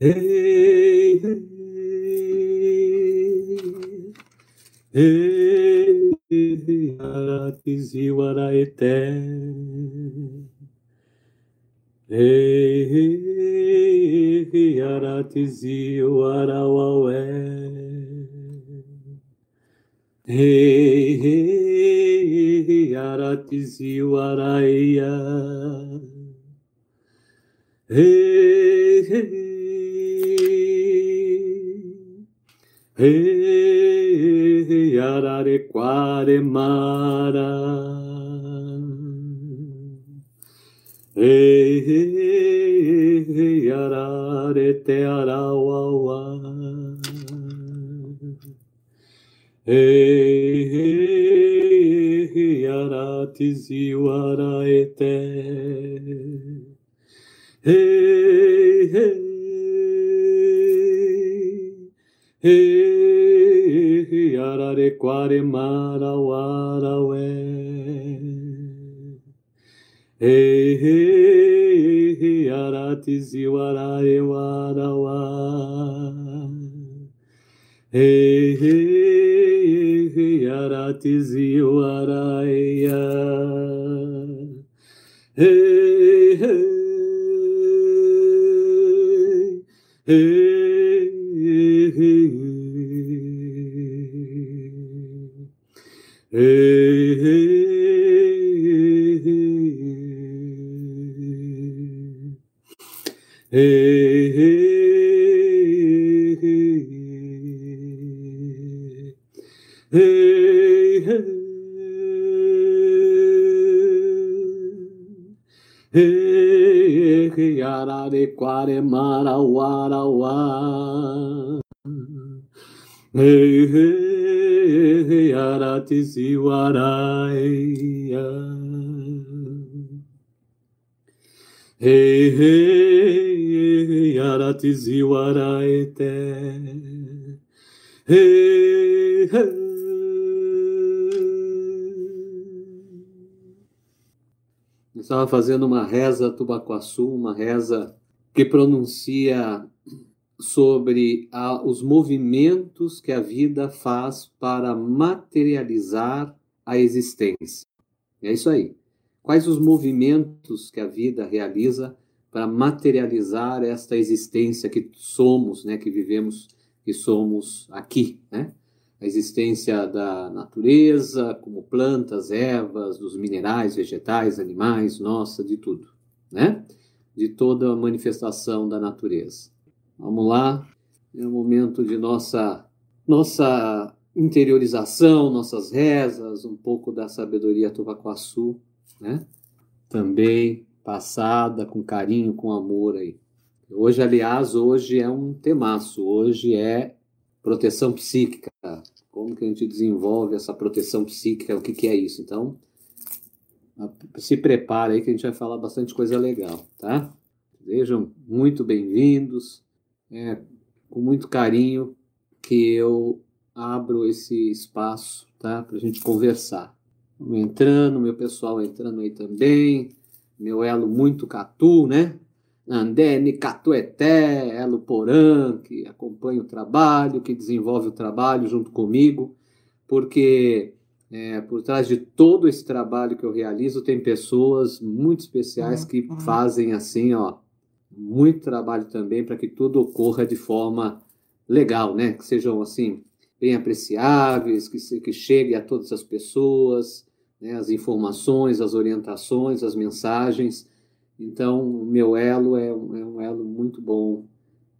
Hey, hey, hey, Aratiziwara eterno. Hey, hey, hey, Aratiziwara wawe. Hey, hey, hey, Aratiziwara ia. Hey, hey. Hey, Araraquare Mara. Hey, hey, Ararete Arawawa. Hey, hey, Aratiziwara Ete. Hey, hey. Hey, Araraquare Marauarawe. Hey, hey, Aratiziwaraewarawa. Hey, hey, Aratiziwaraea. Araraquare Marauaraua. Hey, hey, hey, Aratiziwaraia. Hey, hey, Aratiziwaraete. Hey, hey. Eu estava fazendo uma reza Tubacuaçu, uma reza que pronuncia sobre a, os movimentos que a vida faz para materializar a existência. É isso aí. Quais os movimentos que a vida realiza para materializar esta existência que somos, né, que vivemos, que somos aqui, né? A existência da natureza, como plantas, ervas, dos minerais, vegetais, animais, nossa, de tudo, né? De toda a manifestação da natureza. Vamos lá, é o momento de nossa nossa interiorização, nossas rezas, um pouco da sabedoria Tupacuaçu, né? Também passada com carinho, com amor aí. Hoje, aliás, hoje é um temaço, hoje é proteção psíquica. Como que a gente desenvolve essa proteção psíquica, o que, que é isso? Então, se prepare aí que a gente vai falar bastante coisa legal, tá? Sejam muito bem-vindos é com muito carinho que eu abro esse espaço, tá? Para a gente conversar. Vamos entrando, meu pessoal entrando aí também, meu elo muito catu, né? Andé, Nicatueté, Elo Porã, que acompanha o trabalho, que desenvolve o trabalho junto comigo, porque é, por trás de todo esse trabalho que eu realizo tem pessoas muito especiais que fazem assim, ó, muito trabalho também para que tudo ocorra de forma legal, né? Que sejam assim bem apreciáveis, que, se, que chegue a todas as pessoas, né? as informações, as orientações, as mensagens. Então, o meu elo é é um elo muito bom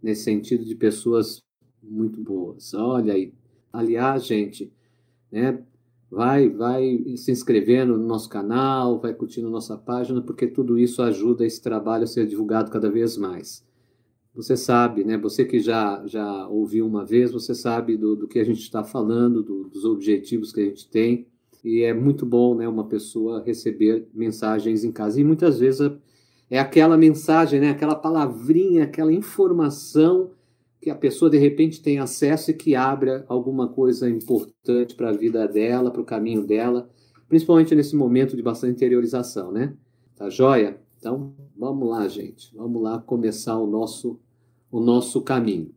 nesse sentido de pessoas muito boas. Olha aí. Aliás, gente, né? Vai, vai se inscrevendo no nosso canal, vai curtindo nossa página, porque tudo isso ajuda esse trabalho a ser divulgado cada vez mais. Você sabe, né? Você que já, já ouviu uma vez, você sabe do, do que a gente está falando, do, dos objetivos que a gente tem. E é muito bom, né? Uma pessoa receber mensagens em casa. E muitas vezes é aquela mensagem, né? Aquela palavrinha, aquela informação que a pessoa de repente tem acesso e que abra alguma coisa importante para a vida dela, para o caminho dela, principalmente nesse momento de bastante interiorização, né? Tá joia? Então, vamos lá, gente. Vamos lá começar o nosso o nosso caminho.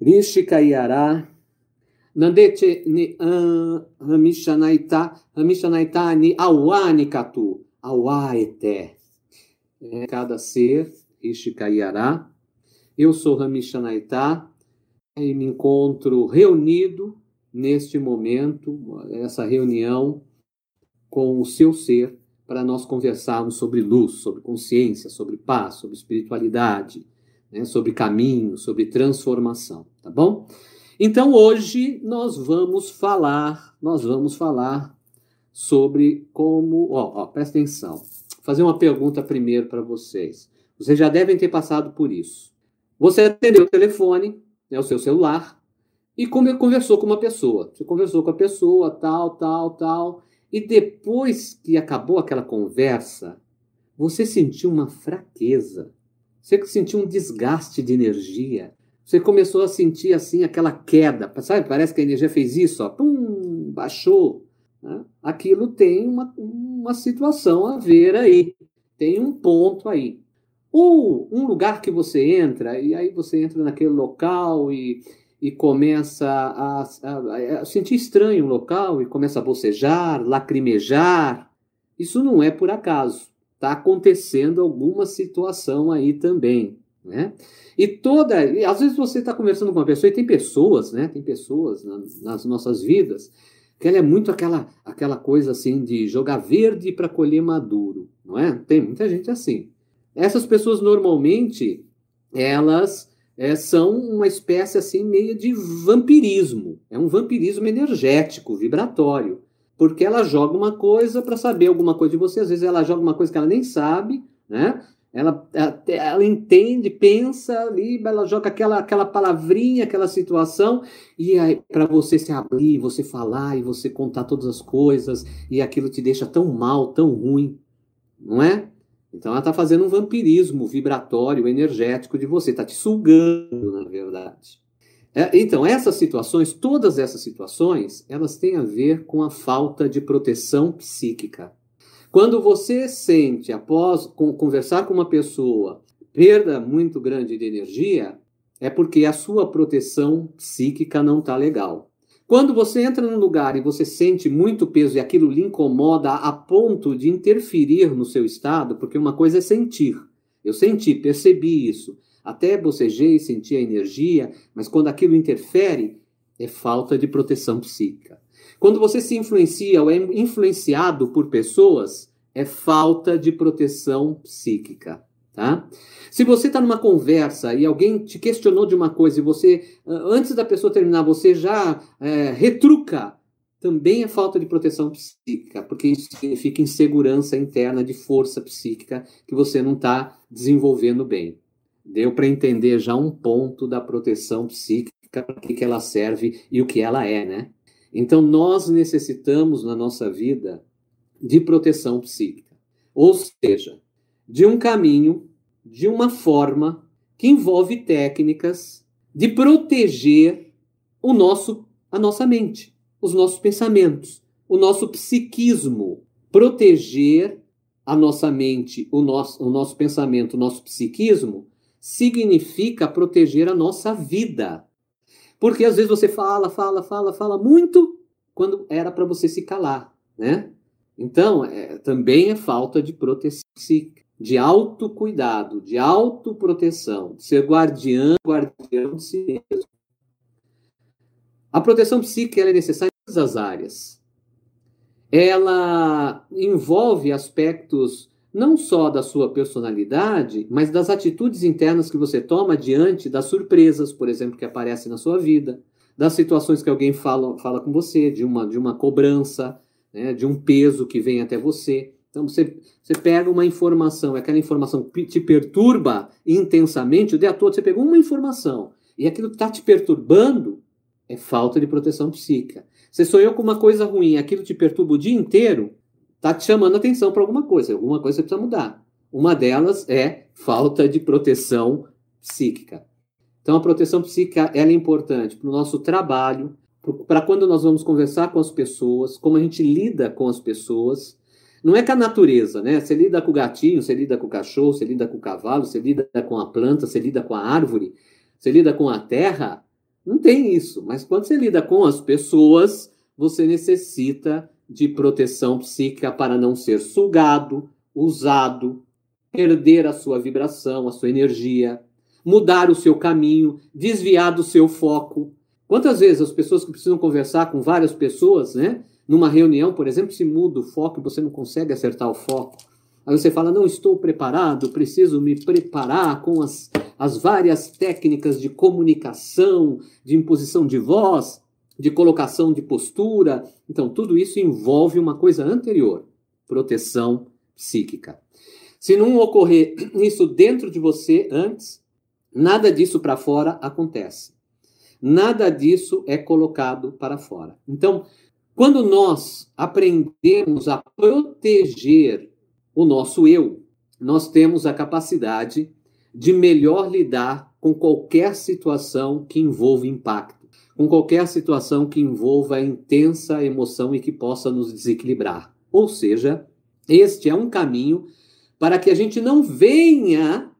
Rishikayara Nandete ni Hamishanaita Hamishanaita ni Awani Katu Awaete. É cada ser, Rishikayara. Eu sou Hamishanaita e me encontro reunido neste momento, essa reunião com o seu ser, para nós conversarmos sobre luz, sobre consciência, sobre paz, sobre espiritualidade, né, sobre caminho, sobre transformação, tá bom? Então hoje nós vamos falar, nós vamos falar sobre como, ó, ó presta atenção. Vou fazer uma pergunta primeiro para vocês. Vocês já devem ter passado por isso. Você atendeu o telefone, né, o seu celular, e conversou com uma pessoa. Você conversou com a pessoa, tal, tal, tal, e depois que acabou aquela conversa, você sentiu uma fraqueza. Você sentiu um desgaste de energia. Você começou a sentir assim aquela queda. Sabe? Parece que a energia fez isso, ó, pum, baixou. Né? Aquilo tem uma, uma situação a ver aí. Tem um ponto aí. Ou um lugar que você entra, e aí você entra naquele local e, e começa a, a, a sentir estranho o local e começa a bocejar, lacrimejar. Isso não é por acaso. Está acontecendo alguma situação aí também. Né? E toda. E às vezes você está conversando com uma pessoa e tem pessoas, né? Tem pessoas na, nas nossas vidas que ela é muito aquela, aquela coisa assim de jogar verde para colher maduro, não é? Tem muita gente assim. Essas pessoas normalmente elas é, são uma espécie assim meio de vampirismo. É um vampirismo energético, vibratório. Porque ela joga uma coisa para saber alguma coisa de você, às vezes ela joga uma coisa que ela nem sabe, né? Ela, ela, entende, pensa ali, ela joga aquela, aquela palavrinha, aquela situação, e aí para você se abrir, você falar e você contar todas as coisas, e aquilo te deixa tão mal, tão ruim, não é? Então ela está fazendo um vampirismo vibratório, energético de você, está te sugando, na verdade. É, então, essas situações, todas essas situações, elas têm a ver com a falta de proteção psíquica. Quando você sente, após conversar com uma pessoa, perda muito grande de energia, é porque a sua proteção psíquica não está legal. Quando você entra num lugar e você sente muito peso e aquilo lhe incomoda a ponto de interferir no seu estado, porque uma coisa é sentir. Eu senti, percebi isso. Até bocejei, senti a energia, mas quando aquilo interfere, é falta de proteção psíquica. Quando você se influencia ou é influenciado por pessoas, é falta de proteção psíquica. Tá? Se você está numa conversa e alguém te questionou de uma coisa e você, antes da pessoa terminar, você já é, retruca, também é falta de proteção psíquica, porque isso significa insegurança interna de força psíquica que você não está desenvolvendo bem. Deu para entender já um ponto da proteção psíquica, para que, que ela serve e o que ela é, né? Então, nós necessitamos na nossa vida de proteção psíquica. Ou seja, de um caminho, de uma forma que envolve técnicas de proteger o nosso a nossa mente, os nossos pensamentos, o nosso psiquismo, proteger a nossa mente, o nosso, o nosso pensamento, o nosso psiquismo, significa proteger a nossa vida. Porque às vezes você fala, fala, fala, fala muito quando era para você se calar, né? Então, é, também é falta de proteção psíquica de autocuidado, de autoproteção, de ser guardiã, guardião de si mesmo. A proteção psíquica é necessária em todas as áreas. Ela envolve aspectos não só da sua personalidade, mas das atitudes internas que você toma diante das surpresas, por exemplo, que aparecem na sua vida, das situações que alguém fala, fala com você, de uma, de uma cobrança, né, de um peso que vem até você. Então você, você pega uma informação, aquela informação te perturba intensamente, o dia todo você pegou uma informação e aquilo está te perturbando é falta de proteção psíquica. Você sonhou com uma coisa ruim, aquilo te perturba o dia inteiro, está te chamando atenção para alguma coisa, alguma coisa você precisa mudar. Uma delas é falta de proteção psíquica. Então a proteção psíquica é importante para o nosso trabalho, para quando nós vamos conversar com as pessoas, como a gente lida com as pessoas, não é com a natureza, né? Você lida com o gatinho, você lida com o cachorro, você lida com o cavalo, você lida com a planta, você lida com a árvore. Você lida com a terra, não tem isso. Mas quando você lida com as pessoas, você necessita de proteção psíquica para não ser sugado, usado, perder a sua vibração, a sua energia, mudar o seu caminho, desviar do seu foco. Quantas vezes as pessoas que precisam conversar com várias pessoas, né? Numa reunião, por exemplo, se muda o foco e você não consegue acertar o foco. Aí você fala: não estou preparado, preciso me preparar com as, as várias técnicas de comunicação, de imposição de voz, de colocação de postura. Então, tudo isso envolve uma coisa anterior: proteção psíquica. Se não ocorrer isso dentro de você antes, nada disso para fora acontece. Nada disso é colocado para fora. Então, quando nós aprendemos a proteger o nosso eu, nós temos a capacidade de melhor lidar com qualquer situação que envolva impacto, com qualquer situação que envolva intensa emoção e que possa nos desequilibrar. Ou seja, este é um caminho para que a gente não venha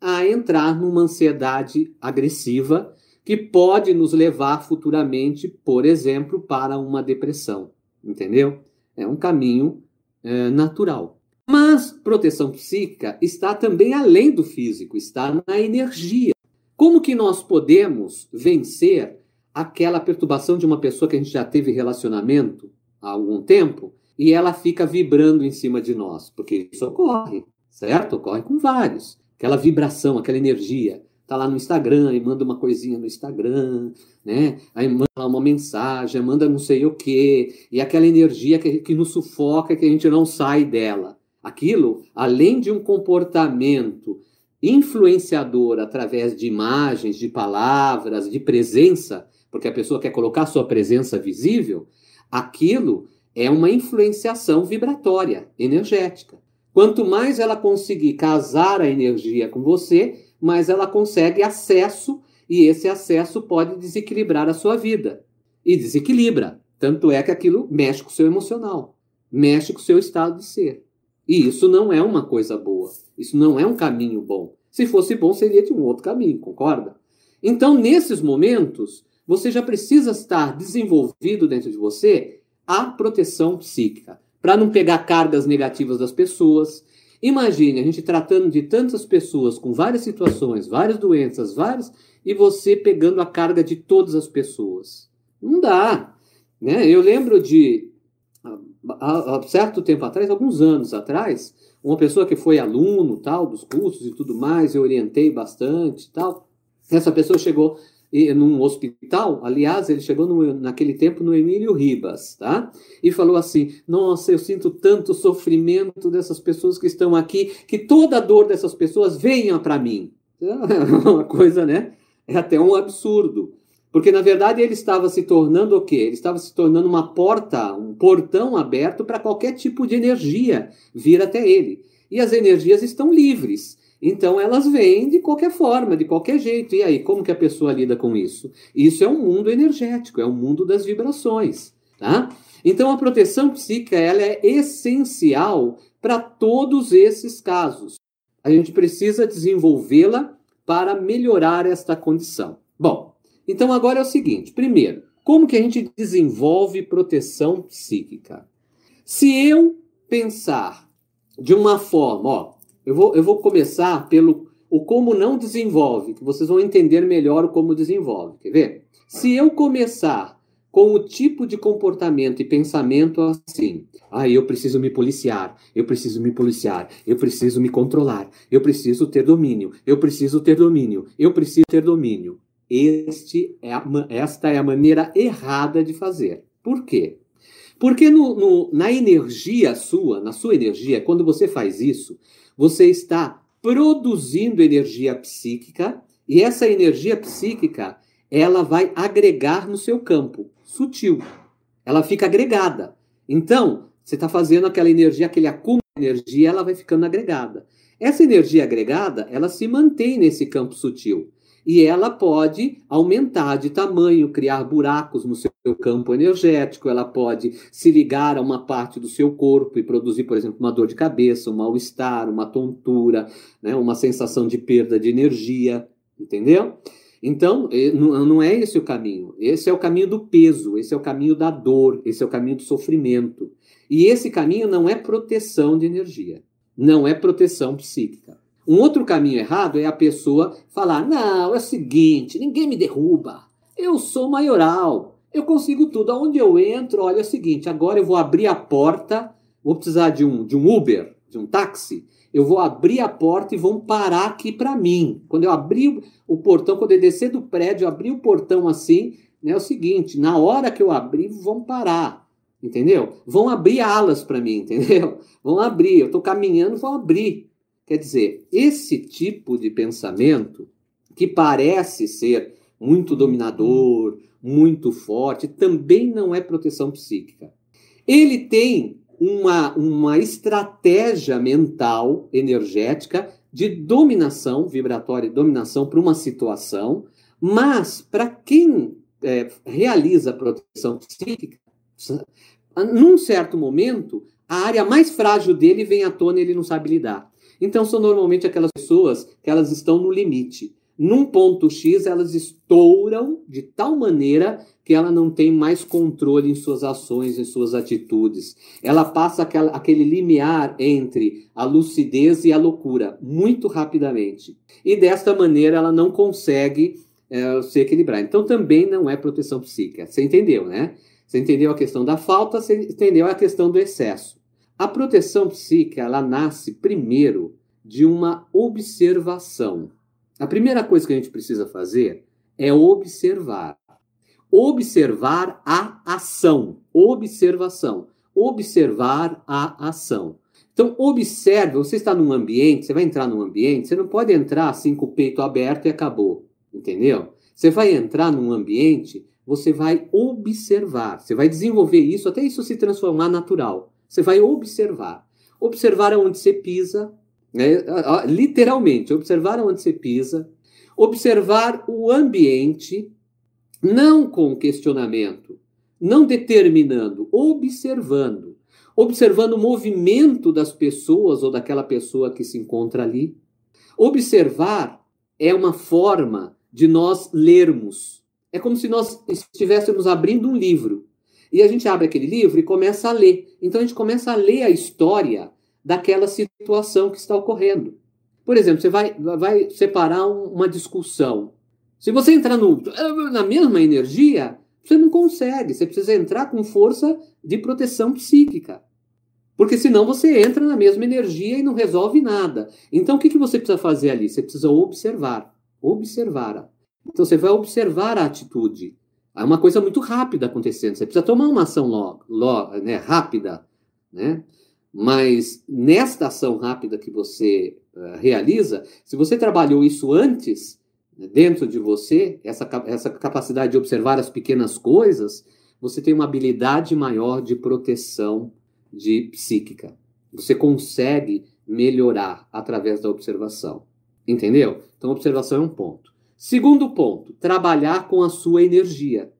a entrar numa ansiedade agressiva que pode nos levar futuramente, por exemplo, para uma depressão. Entendeu? É um caminho é, natural. Mas proteção psíquica está também além do físico, está na energia. Como que nós podemos vencer aquela perturbação de uma pessoa que a gente já teve relacionamento há algum tempo e ela fica vibrando em cima de nós? Porque isso ocorre, certo? Ocorre com vários. Aquela vibração, aquela energia tá lá no Instagram e manda uma coisinha no Instagram, né? Aí manda uma mensagem, manda não sei o quê, e aquela energia que, que nos sufoca, que a gente não sai dela. Aquilo, além de um comportamento influenciador através de imagens, de palavras, de presença, porque a pessoa quer colocar sua presença visível, aquilo é uma influenciação vibratória, energética. Quanto mais ela conseguir casar a energia com você, mais ela consegue acesso e esse acesso pode desequilibrar a sua vida. E desequilibra. Tanto é que aquilo mexe com o seu emocional, mexe com o seu estado de ser. E isso não é uma coisa boa. Isso não é um caminho bom. Se fosse bom, seria de um outro caminho, concorda? Então, nesses momentos, você já precisa estar desenvolvido dentro de você a proteção psíquica, para não pegar cargas negativas das pessoas. Imagine a gente tratando de tantas pessoas com várias situações, várias doenças, várias, e você pegando a carga de todas as pessoas. Não dá. Né? Eu lembro de há, há certo tempo atrás, alguns anos atrás, uma pessoa que foi aluno tal dos cursos e tudo mais, eu orientei bastante tal. Essa pessoa chegou num hospital, aliás, ele chegou no, naquele tempo no Emílio Ribas, tá? E falou assim: Nossa, eu sinto tanto sofrimento dessas pessoas que estão aqui, que toda a dor dessas pessoas venha para mim. É uma coisa, né? É até um absurdo. Porque, na verdade, ele estava se tornando o quê? Ele estava se tornando uma porta, um portão aberto para qualquer tipo de energia vir até ele. E as energias estão livres. Então, elas vêm de qualquer forma, de qualquer jeito. E aí, como que a pessoa lida com isso? Isso é um mundo energético, é um mundo das vibrações. Tá? Então, a proteção psíquica ela é essencial para todos esses casos. A gente precisa desenvolvê-la para melhorar esta condição. Bom, então agora é o seguinte: primeiro, como que a gente desenvolve proteção psíquica? Se eu pensar de uma forma, ó, eu vou, eu vou começar pelo o como não desenvolve, que vocês vão entender melhor o como desenvolve. Quer ver? Se eu começar com o tipo de comportamento e pensamento assim, ah, eu preciso me policiar, eu preciso me policiar, eu preciso me controlar, eu preciso ter domínio, eu preciso ter domínio, eu preciso ter domínio. Este é a, esta é a maneira errada de fazer. Por quê? Porque no, no, na energia sua, na sua energia, quando você faz isso, você está produzindo energia psíquica e essa energia psíquica ela vai agregar no seu campo sutil. Ela fica agregada. Então, você está fazendo aquela energia, aquele acúmulo de energia, ela vai ficando agregada. Essa energia agregada, ela se mantém nesse campo sutil e ela pode aumentar de tamanho, criar buracos no seu campo energético, ela pode se ligar a uma parte do seu corpo e produzir, por exemplo, uma dor de cabeça, um mal-estar, uma tontura, né, uma sensação de perda de energia, entendeu? Então, não é esse o caminho. Esse é o caminho do peso, esse é o caminho da dor, esse é o caminho do sofrimento. E esse caminho não é proteção de energia, não é proteção psíquica. Um outro caminho errado é a pessoa falar: não, é o seguinte, ninguém me derruba, eu sou maioral, eu consigo tudo. Aonde eu entro, olha é o seguinte, agora eu vou abrir a porta, vou precisar de um, de um Uber, de um táxi, eu vou abrir a porta e vão parar aqui para mim. Quando eu abrir o portão, quando eu descer do prédio, abrir o portão assim, né, é o seguinte, na hora que eu abrir, vão parar, entendeu? Vão abrir alas para mim, entendeu? Vão abrir, eu estou caminhando, vão abrir. Quer dizer, esse tipo de pensamento, que parece ser muito dominador, muito forte, também não é proteção psíquica. Ele tem uma, uma estratégia mental, energética, de dominação vibratória e dominação para uma situação, mas para quem é, realiza a proteção psíquica, num certo momento, a área mais frágil dele vem à tona e ele não sabe lidar. Então, são normalmente aquelas pessoas que elas estão no limite. Num ponto X, elas estouram de tal maneira que ela não tem mais controle em suas ações, em suas atitudes. Ela passa aquela, aquele limiar entre a lucidez e a loucura muito rapidamente. E desta maneira ela não consegue é, se equilibrar. Então também não é proteção psíquica. Você entendeu, né? Você entendeu a questão da falta, você entendeu a questão do excesso. A proteção psíquica, ela nasce primeiro de uma observação. A primeira coisa que a gente precisa fazer é observar. Observar a ação. Observação. Observar a ação. Então, observe, você está num ambiente, você vai entrar num ambiente, você não pode entrar assim com o peito aberto e acabou, entendeu? Você vai entrar num ambiente, você vai observar, você vai desenvolver isso até isso se transformar natural. Você vai observar. Observar aonde você pisa, né? literalmente, observar onde você pisa, observar o ambiente, não com questionamento, não determinando, observando. Observando o movimento das pessoas ou daquela pessoa que se encontra ali. Observar é uma forma de nós lermos. É como se nós estivéssemos abrindo um livro. E a gente abre aquele livro e começa a ler. Então a gente começa a ler a história daquela situação que está ocorrendo. Por exemplo, você vai, vai separar uma discussão. Se você entrar no, na mesma energia, você não consegue. Você precisa entrar com força de proteção psíquica. Porque senão você entra na mesma energia e não resolve nada. Então o que, que você precisa fazer ali? Você precisa observar. Observar. Então você vai observar a atitude. É uma coisa muito rápida acontecendo. Você precisa tomar uma ação logo, logo né, rápida. Né? Mas nesta ação rápida que você uh, realiza, se você trabalhou isso antes, né, dentro de você, essa, essa capacidade de observar as pequenas coisas, você tem uma habilidade maior de proteção de psíquica. Você consegue melhorar através da observação. Entendeu? Então, observação é um ponto. Segundo ponto, trabalhar com a sua energia.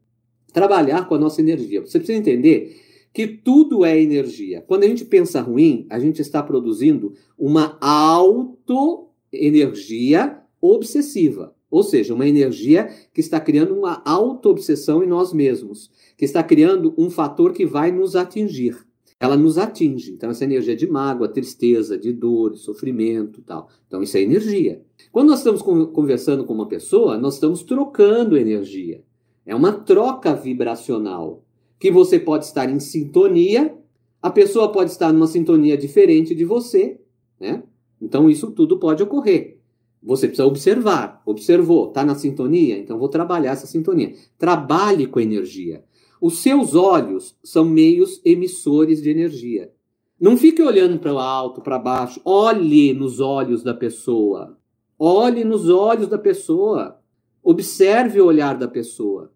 Trabalhar com a nossa energia. Você precisa entender que tudo é energia. Quando a gente pensa ruim, a gente está produzindo uma auto-energia obsessiva. Ou seja, uma energia que está criando uma auto-obsessão em nós mesmos, que está criando um fator que vai nos atingir. Ela nos atinge. Então, essa energia de mágoa, tristeza, de dor, de sofrimento tal. Então, isso é energia. Quando nós estamos conversando com uma pessoa, nós estamos trocando energia. É uma troca vibracional que você pode estar em sintonia, a pessoa pode estar numa sintonia diferente de você, né? Então isso tudo pode ocorrer. Você precisa observar. Observou, está na sintonia? Então vou trabalhar essa sintonia. Trabalhe com energia. Os seus olhos são meios emissores de energia. Não fique olhando para o alto, para baixo. Olhe nos olhos da pessoa. Olhe nos olhos da pessoa. Observe o olhar da pessoa.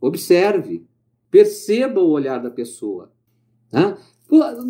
Observe. Perceba o olhar da pessoa. Tá?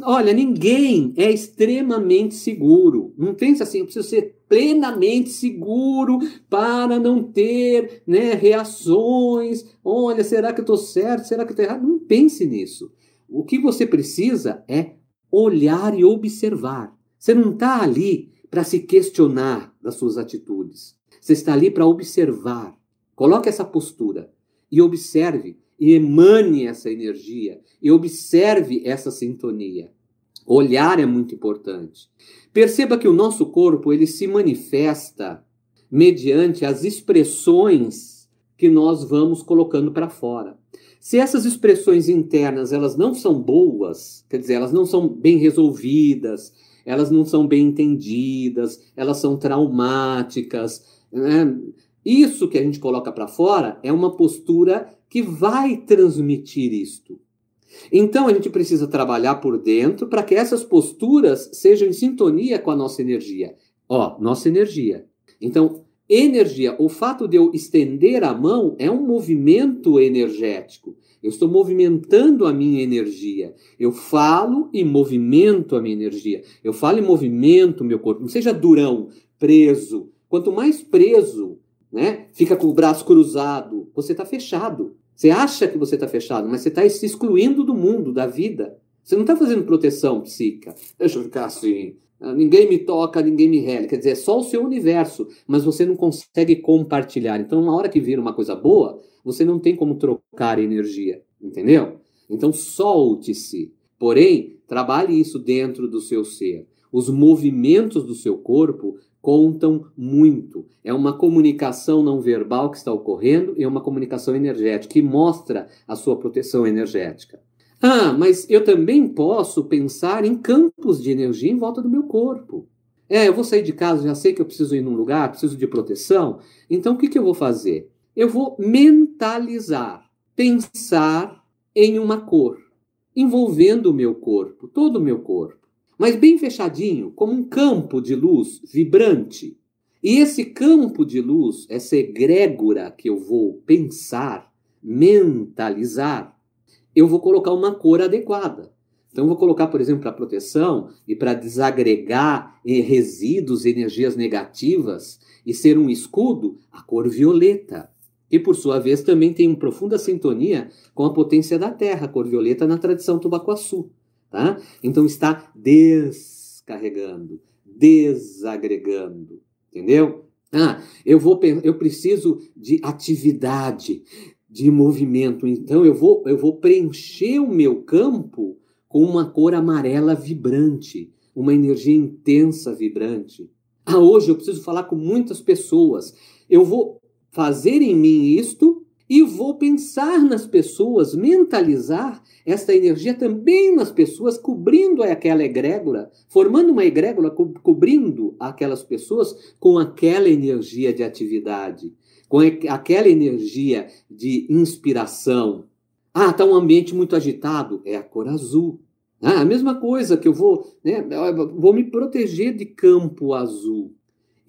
Olha, ninguém é extremamente seguro. Não pense assim, eu preciso ser plenamente seguro para não ter né, reações. Olha, será que eu estou certo? Será que eu estou errado? Não pense nisso. O que você precisa é olhar e observar. Você não está ali para se questionar das suas atitudes. Você está ali para observar Coloque essa postura e observe e emane essa energia e observe essa sintonia. Olhar é muito importante. Perceba que o nosso corpo ele se manifesta mediante as expressões que nós vamos colocando para fora. Se essas expressões internas elas não são boas, quer dizer, elas não são bem resolvidas, elas não são bem entendidas, elas são traumáticas, né? Isso que a gente coloca para fora é uma postura que vai transmitir isto. Então a gente precisa trabalhar por dentro para que essas posturas sejam em sintonia com a nossa energia. Ó, nossa energia. Então, energia, o fato de eu estender a mão é um movimento energético. Eu estou movimentando a minha energia. Eu falo e movimento a minha energia. Eu falo e movimento o meu corpo. Não seja durão, preso. Quanto mais preso, né, fica com o braço cruzado, você está fechado. Você acha que você está fechado, mas você está se excluindo do mundo, da vida. Você não está fazendo proteção psíquica. Deixa eu ficar assim. Ah, ninguém me toca, ninguém me rele. Quer dizer, é só o seu universo, mas você não consegue compartilhar. Então, na hora que vira uma coisa boa, você não tem como trocar energia, entendeu? Então, solte-se. Porém, trabalhe isso dentro do seu ser. Os movimentos do seu corpo contam muito. É uma comunicação não verbal que está ocorrendo e é uma comunicação energética que mostra a sua proteção energética. Ah, mas eu também posso pensar em campos de energia em volta do meu corpo. É, eu vou sair de casa, já sei que eu preciso ir num lugar, preciso de proteção. Então, o que, que eu vou fazer? Eu vou mentalizar, pensar em uma cor, envolvendo o meu corpo, todo o meu corpo mas bem fechadinho, como um campo de luz vibrante. E esse campo de luz, essa egrégora que eu vou pensar, mentalizar, eu vou colocar uma cor adequada. Então, vou colocar, por exemplo, para proteção e para desagregar resíduos, energias negativas e ser um escudo, a cor violeta. E, por sua vez, também tem uma profunda sintonia com a potência da Terra, a cor violeta na tradição tubacuaçu. Tá? Então está descarregando, desagregando, entendeu? Ah, eu vou eu preciso de atividade, de movimento. Então eu vou eu vou preencher o meu campo com uma cor amarela vibrante, uma energia intensa vibrante. Ah, hoje eu preciso falar com muitas pessoas. Eu vou fazer em mim isto e vou pensar nas pessoas, mentalizar esta energia também nas pessoas, cobrindo aquela egrégora, formando uma egrégora, co cobrindo aquelas pessoas com aquela energia de atividade, com aquela energia de inspiração. Ah, está um ambiente muito agitado, é a cor azul. Ah, a mesma coisa que eu vou, né, vou me proteger de campo azul.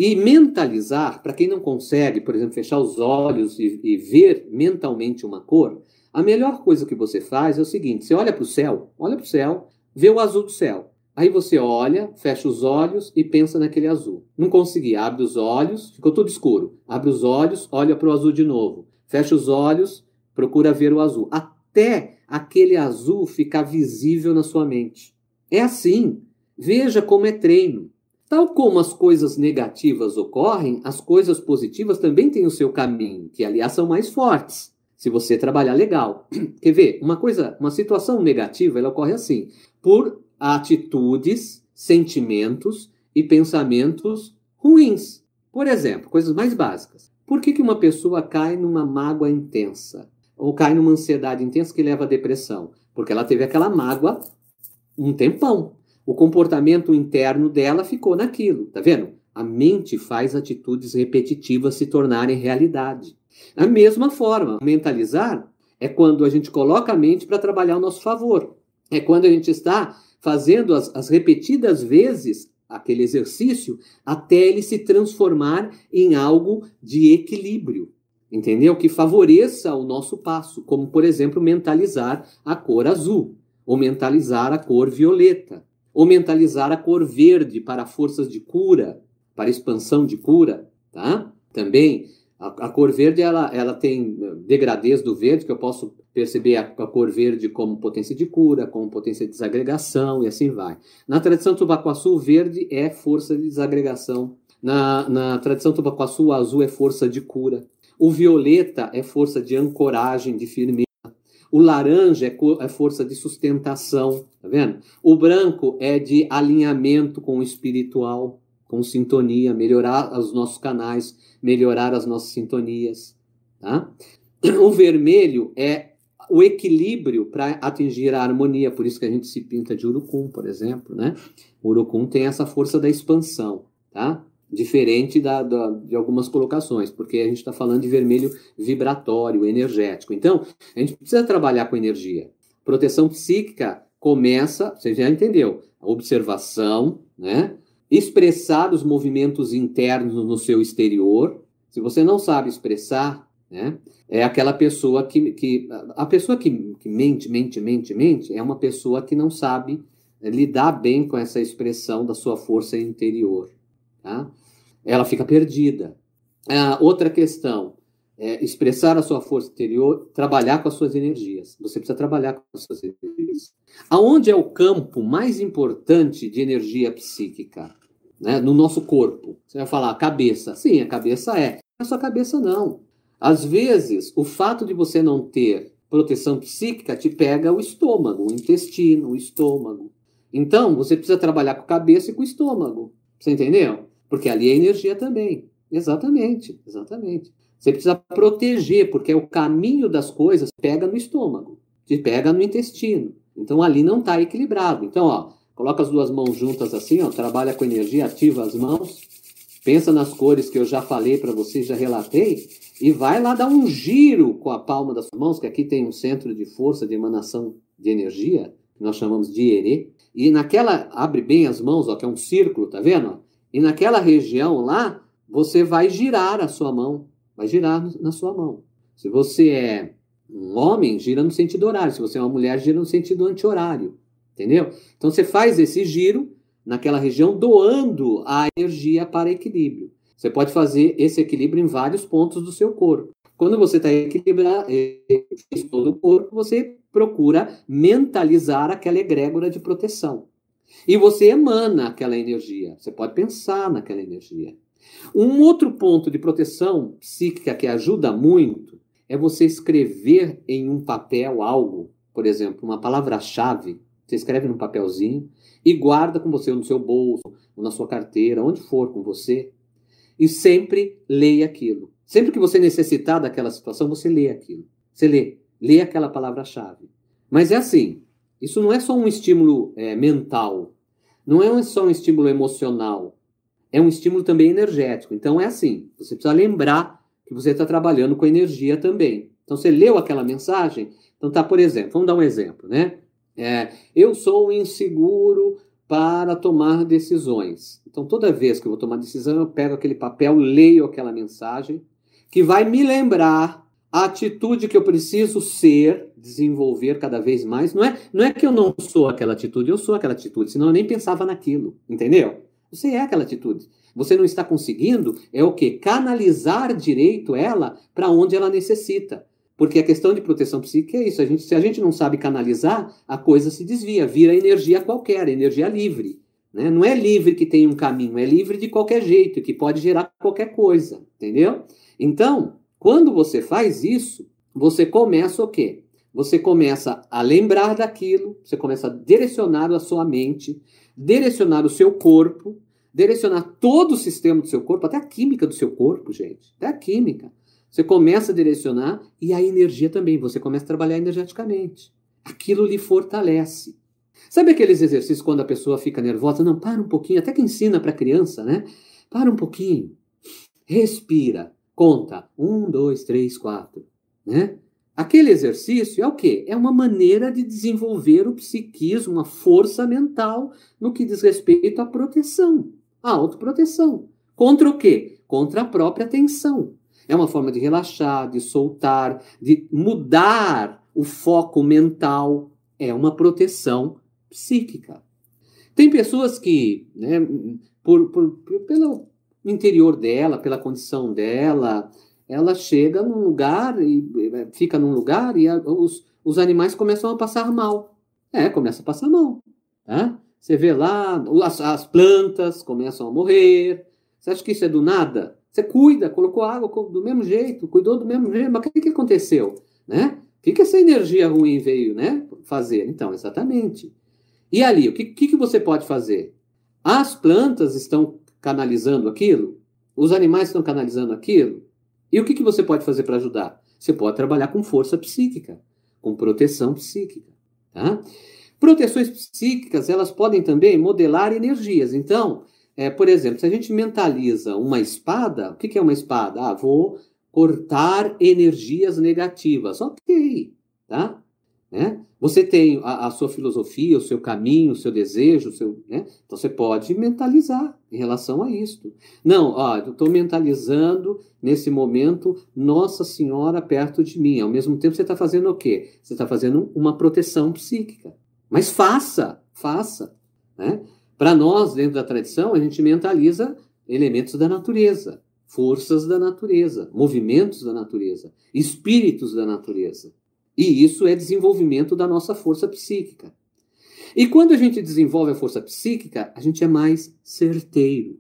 E mentalizar, para quem não consegue, por exemplo, fechar os olhos e, e, ver mentalmente uma cor, a melhor coisa que você faz é o seguinte: você olha para o céu, olha para o céu, vê o azul do céu. Aí você olha, fecha os olhos e pensa naquele azul. Não consegui, abre os olhos, ficou tudo escuro. Abre os olhos, olha para o azul de novo. Fecha os olhos, procura ver o azul. Até aquele azul ficar visível na sua mente. É assim. Veja como é treino. Tal como as coisas negativas ocorrem, as coisas positivas também têm o seu caminho, que aliás são mais fortes, se você trabalhar legal. Quer ver? Uma coisa, uma situação negativa, ela ocorre assim, por atitudes, sentimentos e pensamentos ruins. Por exemplo, coisas mais básicas. Por que, que uma pessoa cai numa mágoa intensa? Ou cai numa ansiedade intensa que leva à depressão? Porque ela teve aquela mágoa um tempão. O comportamento interno dela ficou naquilo, tá vendo? A mente faz atitudes repetitivas se tornarem realidade. Da mesma forma, mentalizar é quando a gente coloca a mente para trabalhar ao nosso favor. É quando a gente está fazendo as, as repetidas vezes aquele exercício até ele se transformar em algo de equilíbrio, entendeu? Que favoreça o nosso passo, como por exemplo mentalizar a cor azul ou mentalizar a cor violeta ou mentalizar a cor verde para forças de cura, para expansão de cura, tá? Também a, a, cor verde ela, ela tem degradês do verde, que eu posso perceber a, a, cor verde como potência de cura, como potência de desagregação e assim vai. Na tradição tubacuaçu, o verde é força de desagregação. Na, na tradição tubacuaçu, o azul é força de cura. O violeta é força de ancoragem, de firmeza. O laranja é, é força de sustentação, tá vendo? O branco é de alinhamento com o espiritual, com sintonia, melhorar os nossos canais, melhorar as nossas sintonias, tá? O vermelho é o equilíbrio para atingir a harmonia, por isso que a gente se pinta de urucum, por exemplo, né? O urucum tem essa força da expansão, tá? Diferente da, da de algumas colocações, porque a gente está falando de vermelho vibratório, energético. Então, a gente precisa trabalhar com energia. Proteção psíquica começa, você já entendeu, a observação, né? Expressar os movimentos internos no seu exterior. Se você não sabe expressar, né? É aquela pessoa que, que a pessoa que, que mente, mente, mente, mente, é uma pessoa que não sabe é, lidar bem com essa expressão da sua força interior. Tá? Ela fica perdida. Outra questão, é expressar a sua força interior, trabalhar com as suas energias. Você precisa trabalhar com as suas energias. Aonde é o campo mais importante de energia psíquica? Né? No nosso corpo. Você vai falar, a cabeça. Sim, a cabeça é. A cabeça, não. Às vezes, o fato de você não ter proteção psíquica te pega o estômago, o intestino, o estômago. Então, você precisa trabalhar com a cabeça e com o estômago. Você entendeu? Porque ali é energia também. Exatamente, exatamente. Você precisa proteger, porque o caminho das coisas pega no estômago, te pega no intestino. Então ali não está equilibrado. Então, ó, coloca as duas mãos juntas assim, ó, trabalha com energia, ativa as mãos, pensa nas cores que eu já falei para vocês, já relatei, e vai lá dar um giro com a palma das mãos, que aqui tem um centro de força de emanação de energia, que nós chamamos de erê. E naquela, abre bem as mãos, ó, que é um círculo, tá vendo? E naquela região lá, você vai girar a sua mão, vai girar na sua mão. Se você é um homem, gira no sentido horário. Se você é uma mulher, gira no sentido anti-horário. Entendeu? Então você faz esse giro naquela região, doando a energia para equilíbrio. Você pode fazer esse equilíbrio em vários pontos do seu corpo. Quando você está equilibrado em todo o corpo, você procura mentalizar aquela egrégora de proteção. E você emana aquela energia. Você pode pensar naquela energia. Um outro ponto de proteção psíquica que ajuda muito é você escrever em um papel algo, por exemplo, uma palavra-chave. Você escreve num papelzinho e guarda com você no seu bolso, ou na sua carteira, onde for com você e sempre leia aquilo. Sempre que você necessitar daquela situação, você lê aquilo. Você lê, lê aquela palavra-chave. Mas é assim, isso não é só um estímulo é, mental, não é só um estímulo emocional, é um estímulo também energético. Então é assim, você precisa lembrar que você está trabalhando com energia também. Então você leu aquela mensagem, então tá, por exemplo, vamos dar um exemplo, né? É, eu sou inseguro para tomar decisões. Então, toda vez que eu vou tomar decisão, eu pego aquele papel, leio aquela mensagem, que vai me lembrar a atitude que eu preciso ser, desenvolver cada vez mais. Não é, não é que eu não sou aquela atitude, eu sou aquela atitude, senão eu nem pensava naquilo, entendeu? Você é aquela atitude. Você não está conseguindo é o que canalizar direito ela para onde ela necessita. Porque a questão de proteção psíquica é isso. A gente, se a gente não sabe canalizar, a coisa se desvia, vira energia qualquer, energia livre. Né? Não é livre que tem um caminho, é livre de qualquer jeito, que pode gerar qualquer coisa. Entendeu? Então, quando você faz isso, você começa o quê? Você começa a lembrar daquilo, você começa a direcionar a sua mente, direcionar o seu corpo, direcionar todo o sistema do seu corpo, até a química do seu corpo, gente. Até a química. Você começa a direcionar e a energia também. Você começa a trabalhar energeticamente. Aquilo lhe fortalece. Sabe aqueles exercícios quando a pessoa fica nervosa? Não, para um pouquinho, até que ensina para a criança, né? Para um pouquinho. Respira. Conta. Um, dois, três, quatro. Né? Aquele exercício é o quê? É uma maneira de desenvolver o psiquismo, uma força mental no que diz respeito à proteção, à autoproteção. Contra o quê? Contra a própria tensão. É uma forma de relaxar, de soltar, de mudar o foco mental. É uma proteção psíquica. Tem pessoas que, né, por, por, pelo interior dela, pela condição dela, ela chega num lugar e fica num lugar e a, os, os animais começam a passar mal. É, começa a passar mal. Tá? Você vê lá, as, as plantas começam a morrer. Você acha que isso é do nada? Você cuida, colocou água do mesmo jeito, cuidou do mesmo jeito, mas o que, que aconteceu? Né? O que, que essa energia ruim veio né, fazer? Então, exatamente. E ali, o que, que, que você pode fazer? As plantas estão canalizando aquilo? Os animais estão canalizando aquilo? E o que, que você pode fazer para ajudar? Você pode trabalhar com força psíquica, com proteção psíquica. Tá? Proteções psíquicas, elas podem também modelar energias. Então, é, por exemplo, se a gente mentaliza uma espada, o que, que é uma espada? Ah, vou cortar energias negativas. Ok, tá? Né? Você tem a, a, sua filosofia, o seu caminho, o seu desejo, o seu, né? então você pode mentalizar em relação a isso. Não, ó, eu estou mentalizando nesse momento Nossa Senhora perto de mim. Ao mesmo tempo, você está fazendo o quê? Você está fazendo uma proteção psíquica. Mas faça, faça. Né? Para nós, dentro da tradição, a gente mentaliza elementos da natureza, forças da natureza, movimentos da natureza, espíritos da natureza. E isso é desenvolvimento da nossa força psíquica. E quando a gente desenvolve a força psíquica, a gente é mais certeiro.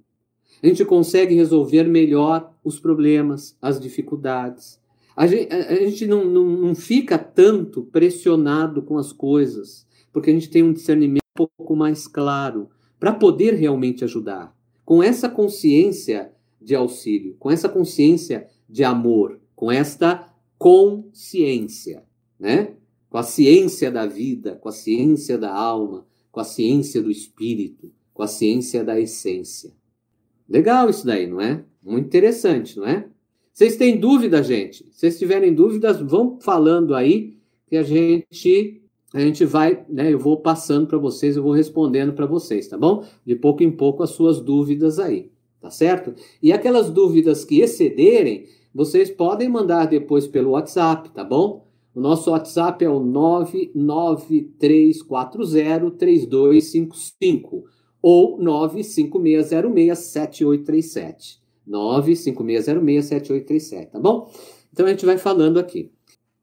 A gente consegue resolver melhor os problemas, as dificuldades. A gente, a gente não, não, não fica tanto pressionado com as coisas, porque a gente tem um discernimento um pouco mais claro para poder realmente ajudar. Com essa consciência de auxílio, com essa consciência de amor, com esta consciência, né? Com a ciência da vida, com a ciência da alma, com a ciência do espírito, com a ciência da essência. Legal isso daí, não é? Muito interessante, não é? Vocês têm dúvida, gente? Se vocês tiverem dúvidas, vão falando aí que a gente a gente vai, né, eu vou passando para vocês, eu vou respondendo para vocês, tá bom? De pouco em pouco as suas dúvidas aí, tá certo? E aquelas dúvidas que excederem, vocês podem mandar depois pelo WhatsApp, tá bom? O nosso WhatsApp é o 993403255 ou 956067837. 956067837, tá bom? Então a gente vai falando aqui.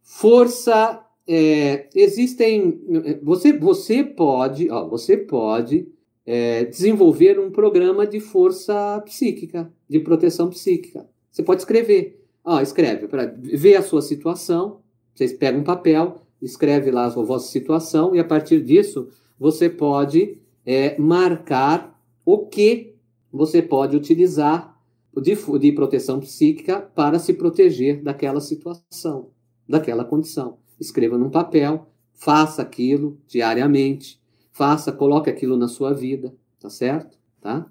Força é, existem. Você, você pode, ó, você pode é, desenvolver um programa de força psíquica, de proteção psíquica. Você pode escrever. Ó, escreve para ver a sua situação. Vocês pegam um papel, escreve lá a vossa situação e a partir disso você pode é, marcar o que você pode utilizar de, de proteção psíquica para se proteger daquela situação, daquela condição escreva num papel, faça aquilo diariamente, faça, coloque aquilo na sua vida, tá certo? Tá?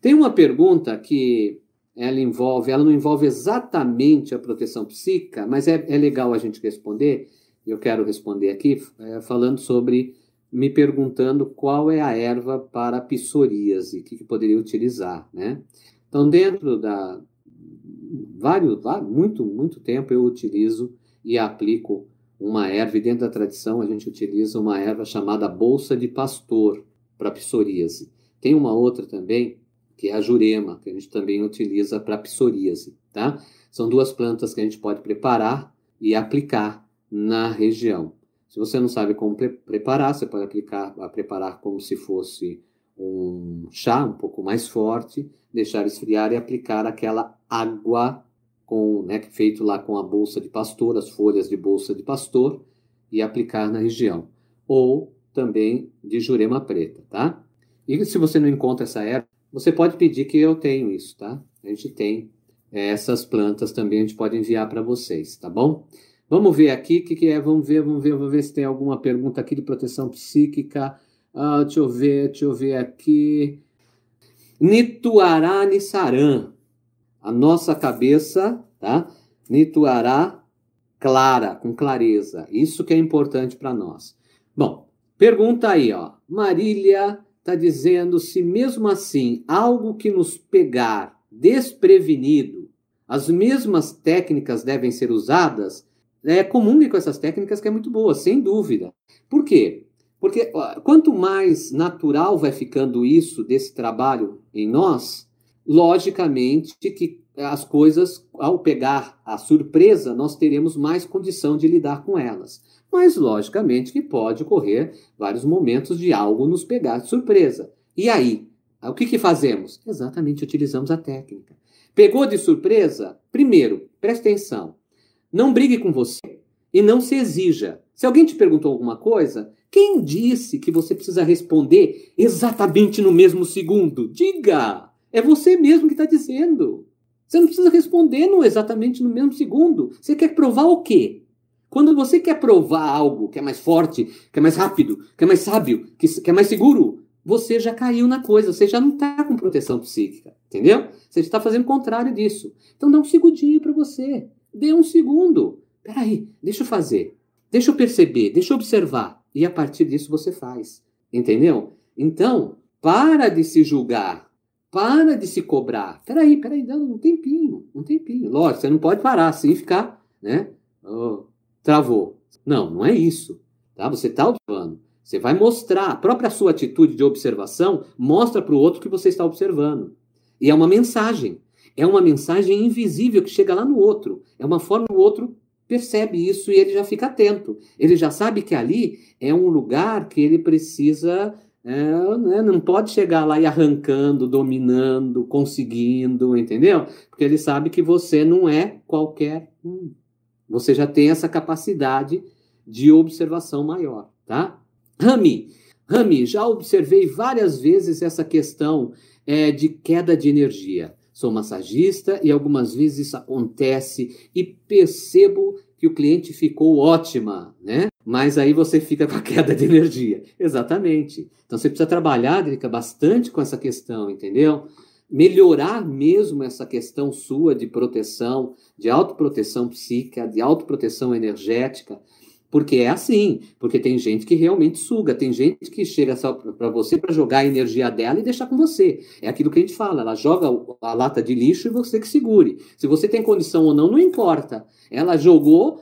Tem uma pergunta que ela envolve, ela não envolve exatamente a proteção psíquica, mas é, é legal a gente responder, eu quero responder aqui, é, falando sobre, me perguntando qual é a erva para psoríase, o que, que poderia utilizar, né? Então, dentro da vários, muito, muito tempo eu utilizo e aplico uma erva, e dentro da tradição a gente utiliza uma erva chamada bolsa de pastor para psoríase. Tem uma outra também, que é a jurema, que a gente também utiliza para psoríase, tá? São duas plantas que a gente pode preparar e aplicar na região. Se você não sabe como pre preparar, você pode aplicar, preparar como se fosse um chá um pouco mais forte, deixar esfriar e aplicar aquela água com, né, feito lá com a bolsa de pastor, as folhas de bolsa de pastor, e aplicar na região. Ou também de jurema preta, tá? E se você não encontra essa erva, você pode pedir que eu tenho isso, tá? A gente tem é, essas plantas também, a gente pode enviar para vocês, tá bom? Vamos ver aqui o que, que, é, vamos ver, vamos ver, vamos ver se tem alguma pergunta aqui de proteção psíquica. Ah, deixa eu ver, deixa eu ver aqui. Nituará Nissaran a nossa cabeça, tá? Nituará clara, com clareza. Isso que é importante para nós. Bom, pergunta aí, ó. Marília está dizendo se mesmo assim algo que nos pegar desprevenido, as mesmas técnicas devem ser usadas. É comum com essas técnicas que é muito boa, sem dúvida. Por quê? Porque quanto mais natural vai ficando isso desse trabalho em nós, logicamente que as coisas, ao pegar a surpresa, nós teremos mais condição de lidar com elas. Mas, logicamente, que pode ocorrer vários momentos de algo nos pegar de surpresa. E aí? O que, que fazemos? Exatamente, utilizamos a técnica. Pegou de surpresa? Primeiro, preste atenção. Não brigue com você e não se exija. Se alguém te perguntou alguma coisa, quem disse que você precisa responder exatamente no mesmo segundo? Diga! É você mesmo que está dizendo. Você não precisa responder no, exatamente no mesmo segundo. Você quer provar o quê? Quando você quer provar algo que é mais forte, que é mais rápido, que é mais sábio, que, que é mais seguro, você já caiu na coisa, você já não está com proteção psíquica, entendeu? Você está fazendo o contrário disso. Então dá um segundinho para você. Dê um segundo. Peraí, deixa eu fazer. Deixa eu perceber, deixa eu observar. E a partir disso você faz. Entendeu? Então, para de se julgar. Para de se cobrar. Peraí, peraí, dá um tempinho, um tempinho. Lógico, você não pode parar assim e ficar, né? Oh, travou. Não, não é isso. Tá? Você está observando. Você vai mostrar, a própria sua atitude de observação mostra para o outro que você está observando. E é uma mensagem. É uma mensagem invisível que chega lá no outro. É uma forma que o outro percebe isso e ele já fica atento. Ele já sabe que ali é um lugar que ele precisa. É, né, não pode chegar lá e arrancando, dominando, conseguindo, entendeu? Porque ele sabe que você não é qualquer um. Você já tem essa capacidade de observação maior, tá? Rami, Rami, já observei várias vezes essa questão é, de queda de energia. Sou massagista e algumas vezes isso acontece e percebo que o cliente ficou ótima, né? Mas aí você fica com a queda de energia. Exatamente. Então você precisa trabalhar, Drica, bastante com essa questão, entendeu? Melhorar mesmo essa questão sua de proteção, de autoproteção psíquica, de autoproteção energética, porque é assim, porque tem gente que realmente suga, tem gente que chega só para você para jogar a energia dela e deixar com você. É aquilo que a gente fala, ela joga a lata de lixo e você que segure. Se você tem condição ou não, não importa. Ela jogou,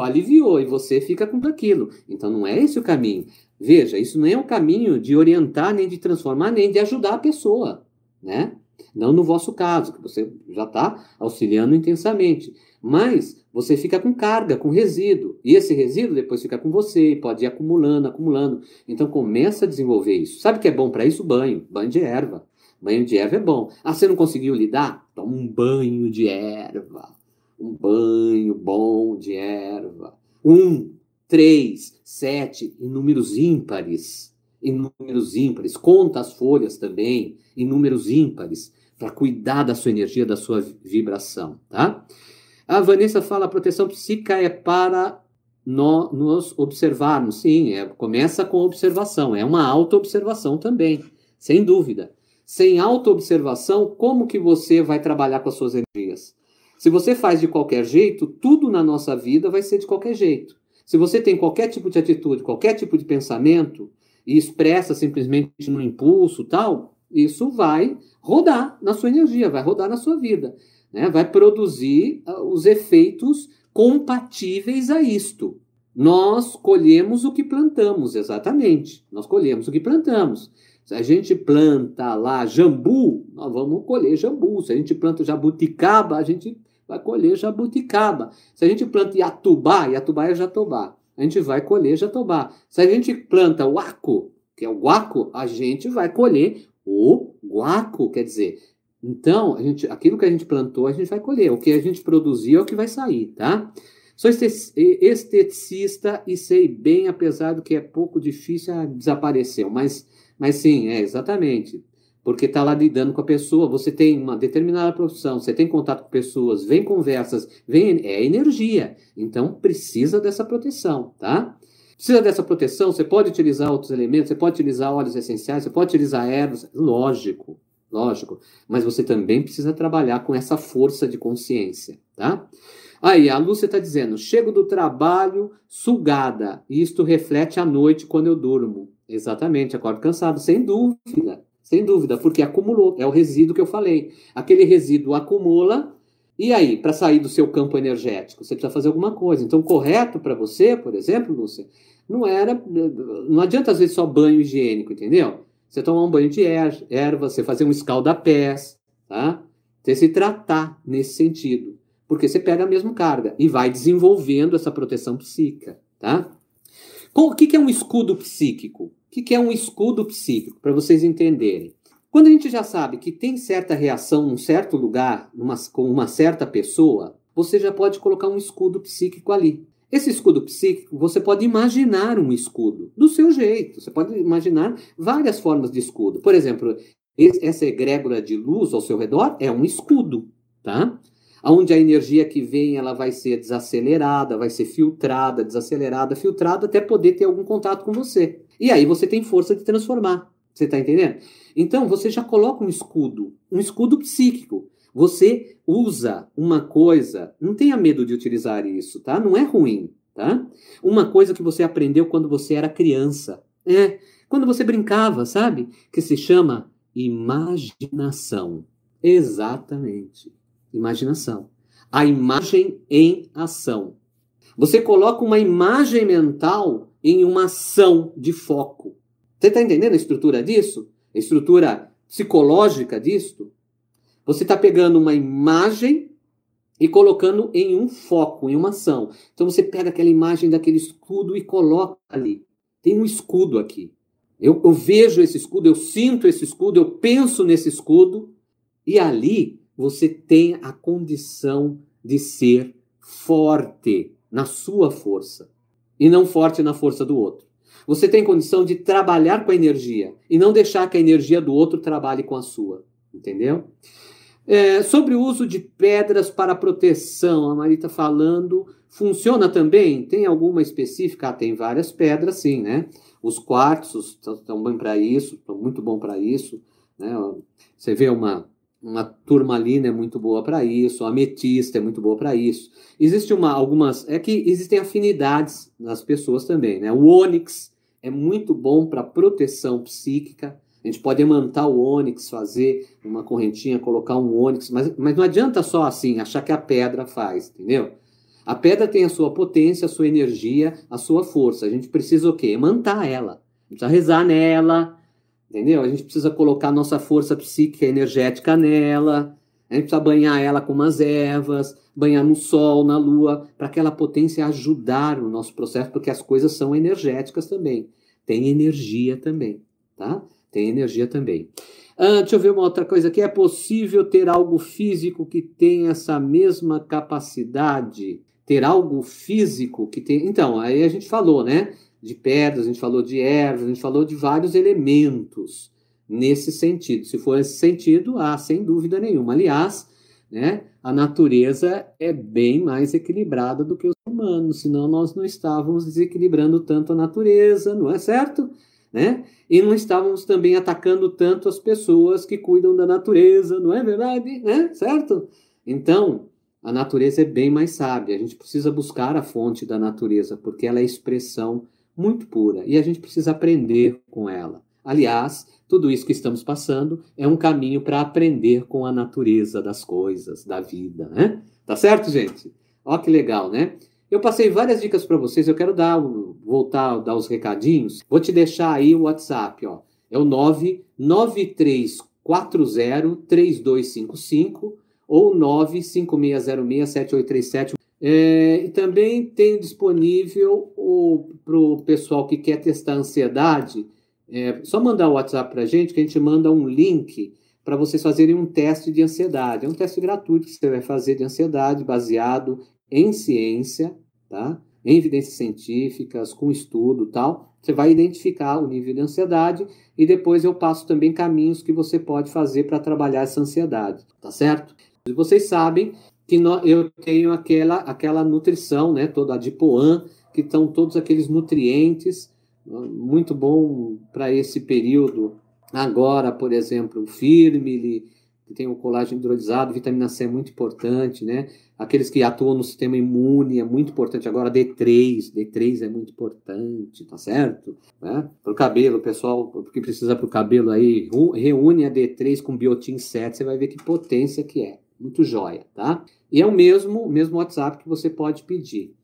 aliviou e você fica com aquilo. Então não é esse o caminho. Veja, isso não é um caminho de orientar, nem de transformar, nem de ajudar a pessoa, né? Não no vosso caso, que você já está auxiliando intensamente. Mas você fica com carga, com resíduo. E esse resíduo depois fica com você, pode ir acumulando, acumulando. Então começa a desenvolver isso. Sabe o que é bom para isso? Banho. Banho de erva. Banho de erva é bom. Ah, você não conseguiu lidar? Toma um banho de erva. Um banho bom de erva. Um, três, sete, em números ímpares. Em números ímpares. Conta as folhas também, em números ímpares, para cuidar da sua energia, da sua vibração, tá? A Vanessa fala: a proteção psíquica é para no, nos observarmos. Sim, é, começa com observação, é uma auto-observação também, sem dúvida. Sem auto-observação, como que você vai trabalhar com as suas energias? Se você faz de qualquer jeito, tudo na nossa vida vai ser de qualquer jeito. Se você tem qualquer tipo de atitude, qualquer tipo de pensamento, e expressa simplesmente no impulso tal, isso vai rodar na sua energia, vai rodar na sua vida né, vai produzir uh, os efeitos compatíveis a isto. Nós colhemos o que plantamos, exatamente. Nós colhemos o que plantamos. Se a gente planta lá jambu, nós vamos colher jambu. Se a gente planta jabuticaba, a gente vai colher jabuticaba. Se a gente planta iatubá, iatubá é jatobá, a gente vai colher jatobá. Se a gente planta guaco, que é o guaco, a gente vai colher o guaco, quer dizer, então, a gente, aquilo que a gente plantou, a gente vai colher. O que a gente produziu é o que vai sair, tá? Sou esteticista e sei bem, apesar do que é pouco difícil, ah, desapareceu. Mas, mas sim, é exatamente. Porque está lá lidando com a pessoa, você tem uma determinada profissão, você tem contato com pessoas, vem conversas, vem, é energia. Então, precisa dessa proteção, tá? Precisa dessa proteção, você pode utilizar outros elementos, você pode utilizar óleos essenciais, você pode utilizar ervas, lógico, lógico, mas você também precisa trabalhar com essa força de consciência, tá? Aí, a Lúcia está dizendo: chego do trabalho sugada, e isto reflete à noite quando eu durmo. Exatamente, acordo cansado, sem dúvida, sem dúvida, porque acumulou, é o resíduo que eu falei. Aquele resíduo acumula, e aí, para sair do seu campo energético, você precisa fazer alguma coisa. Então, correto para você, por exemplo, Lúcia, não era. Não adianta às vezes só banho higiênico, entendeu? você tomar um banho de er, erva, você fazer um escalda-pés, tá? Você se tratar nesse sentido. Porque você pega a mesma carga e vai desenvolvendo essa proteção psíquica, tá? O que é um escudo psíquico? O que é um escudo psíquico? Para vocês entenderem. Quando a gente já sabe que tem certa reação num certo lugar, numa, com uma certa pessoa, você já pode colocar um escudo psíquico ali. Esse escudo psíquico, você pode imaginar um escudo do seu jeito. Você pode imaginar várias formas de escudo. Por exemplo, essa egrégora de luz ao seu redor é um escudo, tá? Onde a energia que vem, ela vai ser desacelerada, vai ser filtrada, desacelerada, filtrada, até poder ter algum contato com você. E aí você tem força de transformar. Você está entendendo? Então você já coloca um escudo, um escudo psíquico. Você usa uma coisa, não tenha medo de utilizar isso, tá? Não é ruim, tá? Uma coisa que você aprendeu quando você era criança. É, quando você brincava, sabe? Que se chama imaginação. Exatamente. Imaginação. A imagem em ação. Você coloca uma imagem mental em uma ação de foco. Você está entendendo a estrutura disso? A estrutura psicológica disto? Você está pegando uma imagem e colocando em um foco, em uma ação. Então você pega aquela imagem daquele escudo e coloca ali. Tem um escudo aqui. Eu, eu, vejo esse escudo, eu sinto esse escudo, eu penso nesse escudo, e ali você tem a condição de ser forte na sua força e não forte na força do outro. Você tem condição de trabalhar com a energia e não deixar que a energia do outro trabalhe com a sua. Entendeu? É, sobre o uso de pedras para proteção, a Marita falando, funciona também? Tem alguma específica? Ah, tem várias pedras, sim, né? Os quartzos estão bem para isso, estão muito bom para isso. Né? Você vê uma, uma turmalina é muito boa para isso, a ametista é muito boa para isso. Existe uma algumas é que existem afinidades nas pessoas também, né? O ônix é muito bom para proteção psíquica. A gente pode emantar o ônix, fazer uma correntinha, colocar um ônix, mas, mas não adianta só assim, achar que a pedra faz, entendeu? A pedra tem a sua potência, a sua energia, a sua força. A gente precisa o quê? Emantar ela. A gente precisa rezar nela, entendeu? A gente precisa colocar nossa força psíquica energética nela. A gente precisa banhar ela com umas ervas, banhar no sol, na lua, para aquela potência ajudar o nosso processo, porque as coisas são energéticas também. Tem energia também, tá? Tem energia também. Ah, deixa eu ver uma outra coisa aqui. É possível ter algo físico que tenha essa mesma capacidade? Ter algo físico que tem. Então, aí a gente falou, né? De pedras, a gente falou de ervas, a gente falou de vários elementos nesse sentido. Se for esse sentido, há sem dúvida nenhuma. Aliás, né, a natureza é bem mais equilibrada do que os humanos, senão nós não estávamos desequilibrando tanto a natureza, não é certo? Né? E não estávamos também atacando tanto as pessoas que cuidam da natureza, não é verdade? Né? Certo? Então, a natureza é bem mais sábia. A gente precisa buscar a fonte da natureza, porque ela é expressão muito pura e a gente precisa aprender com ela. Aliás, tudo isso que estamos passando é um caminho para aprender com a natureza das coisas, da vida, né? Tá certo, gente? Ó que legal, né? Eu passei várias dicas para vocês, eu quero dar voltar dar os recadinhos. Vou te deixar aí o WhatsApp, ó. É o 993403255 ou 956067837. É, e também tem disponível para o pessoal que quer testar ansiedade é só mandar o WhatsApp para a gente, que a gente manda um link para vocês fazerem um teste de ansiedade. É um teste gratuito que você vai fazer de ansiedade baseado em ciência, tá? em evidências científicas, com estudo tal. Você vai identificar o nível de ansiedade e depois eu passo também caminhos que você pode fazer para trabalhar essa ansiedade, tá certo? Vocês sabem que eu tenho aquela, aquela nutrição, né, toda a Dipoan, que estão todos aqueles nutrientes muito bom para esse período. Agora, por exemplo, o firme, que tem o colágeno hidrolisado, vitamina C é muito importante, né? Aqueles que atuam no sistema imune é muito importante. Agora, D3, D3 é muito importante, tá certo? Né? Para o cabelo, pessoal, que precisa para o cabelo aí, reúne a D3 com biotin 7, você vai ver que potência que é. Muito jóia, tá? E é o mesmo, mesmo WhatsApp que você pode pedir.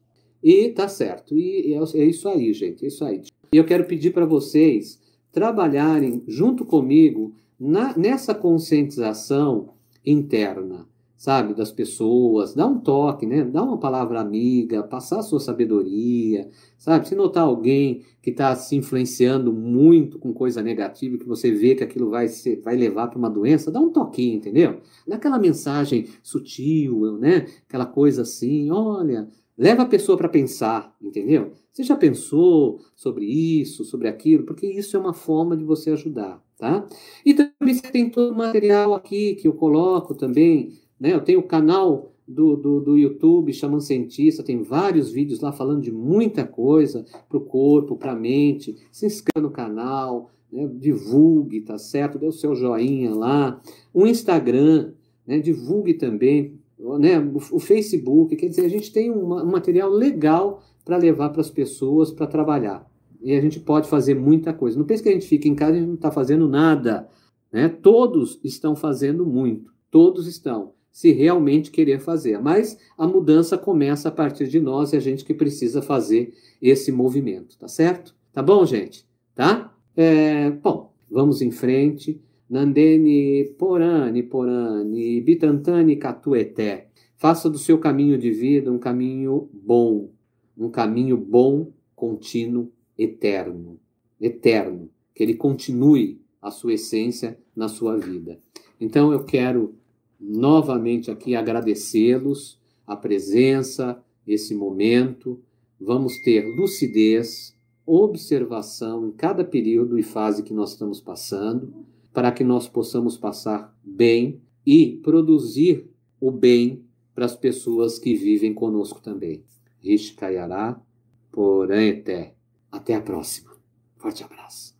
E tá certo. E é, é isso aí, gente. É isso aí. E eu quero pedir para vocês trabalharem junto comigo na, nessa conscientização interna. Sabe, das pessoas, dá um toque, né? Dá uma palavra amiga, passar a sua sabedoria, sabe? Se notar alguém que está se influenciando muito com coisa negativa, que você vê que aquilo vai, ser, vai levar para uma doença, dá um toquinho, entendeu? Dá aquela mensagem sutil, né? Aquela coisa assim, olha, leva a pessoa para pensar, entendeu? Você já pensou sobre isso, sobre aquilo? Porque isso é uma forma de você ajudar, tá? E também você tem todo o material aqui que eu coloco também né? Eu tenho o canal do, do, do YouTube chamando Cientista, tem vários vídeos lá falando de muita coisa para o corpo, para a mente. Se inscreva no canal, né? divulgue, tá certo? Dê o seu joinha lá. O Instagram, né? divulgue também. Né? O, o Facebook, quer dizer, a gente tem um, material legal para levar para as pessoas para trabalhar. E a gente pode fazer muita coisa. Não pense que a gente fica em casa e não está fazendo nada. Né? Todos estão fazendo muito. Todos estão se realmente querer fazer. Mas a mudança começa a partir de nós e a gente que precisa fazer esse movimento, tá certo? Tá bom, gente? Tá? É, bom, vamos em frente. Nandene Porani Porani Bitantani Catueté. Faça do seu caminho de vida um caminho bom, um caminho bom, contínuo, eterno. Eterno. Que ele continue a sua essência na sua vida. Então eu quero novamente aqui agradecê-los a presença, esse momento. Vamos ter lucidez, observação em cada período e fase que nós estamos passando, para que nós possamos passar bem e produzir o bem para as pessoas que vivem conosco também. Rishkayará, porém até. Até a próxima. Forte abraço.